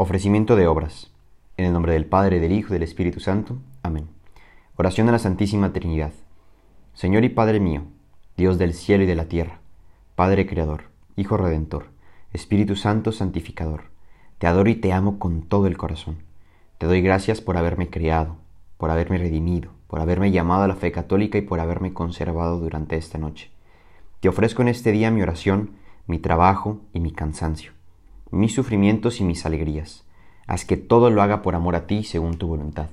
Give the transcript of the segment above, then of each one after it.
Ofrecimiento de obras. En el nombre del Padre, del Hijo y del Espíritu Santo. Amén. Oración a la Santísima Trinidad. Señor y Padre mío, Dios del cielo y de la tierra, Padre Creador, Hijo Redentor, Espíritu Santo Santificador, te adoro y te amo con todo el corazón. Te doy gracias por haberme creado, por haberme redimido, por haberme llamado a la fe católica y por haberme conservado durante esta noche. Te ofrezco en este día mi oración, mi trabajo y mi cansancio mis sufrimientos y mis alegrías. Haz que todo lo haga por amor a ti según tu voluntad.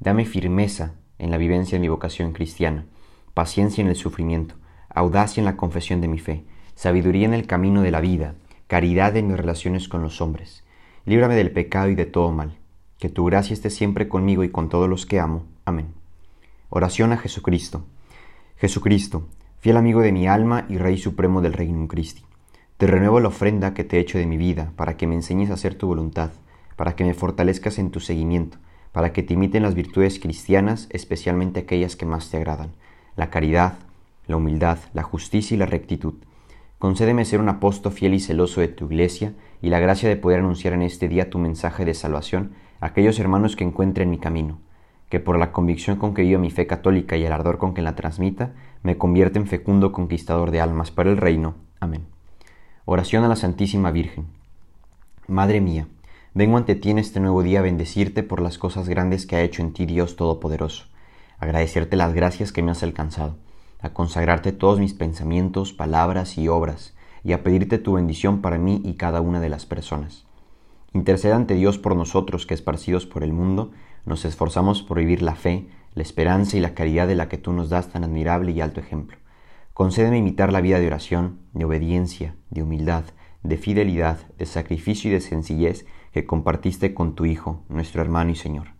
Dame firmeza en la vivencia de mi vocación cristiana, paciencia en el sufrimiento, audacia en la confesión de mi fe, sabiduría en el camino de la vida, caridad en mis relaciones con los hombres. Líbrame del pecado y de todo mal. Que tu gracia esté siempre conmigo y con todos los que amo. Amén. Oración a Jesucristo. Jesucristo, fiel amigo de mi alma y Rey Supremo del Reino Christi. Te renuevo la ofrenda que te he hecho de mi vida, para que me enseñes a hacer tu voluntad, para que me fortalezcas en tu seguimiento, para que te imiten las virtudes cristianas, especialmente aquellas que más te agradan, la caridad, la humildad, la justicia y la rectitud. Concédeme ser un apóstol fiel y celoso de tu iglesia y la gracia de poder anunciar en este día tu mensaje de salvación a aquellos hermanos que encuentren mi camino, que por la convicción con que vivo mi fe católica y el ardor con que la transmita, me convierte en fecundo conquistador de almas para el reino. Amén. Oración a la Santísima Virgen. Madre mía, vengo ante ti en este nuevo día a bendecirte por las cosas grandes que ha hecho en ti Dios Todopoderoso, agradecerte las gracias que me has alcanzado, a consagrarte todos mis pensamientos, palabras y obras, y a pedirte tu bendición para mí y cada una de las personas. Interceda ante Dios por nosotros que esparcidos por el mundo, nos esforzamos por vivir la fe, la esperanza y la caridad de la que tú nos das tan admirable y alto ejemplo Concédeme imitar la vida de oración, de obediencia, de humildad, de fidelidad, de sacrificio y de sencillez que compartiste con tu Hijo, nuestro hermano y Señor.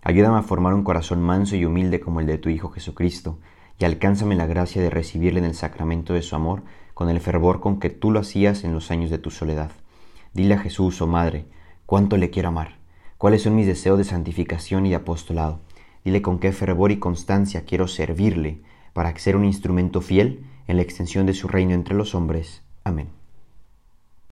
Ayúdame a formar un corazón manso y humilde como el de tu Hijo Jesucristo, y alcánzame la gracia de recibirle en el sacramento de su amor con el fervor con que tú lo hacías en los años de tu soledad. Dile a Jesús, oh Madre, cuánto le quiero amar, cuáles son mis deseos de santificación y de apostolado. Dile con qué fervor y constancia quiero servirle, para ser un instrumento fiel en la extensión de su reino entre los hombres. Amén.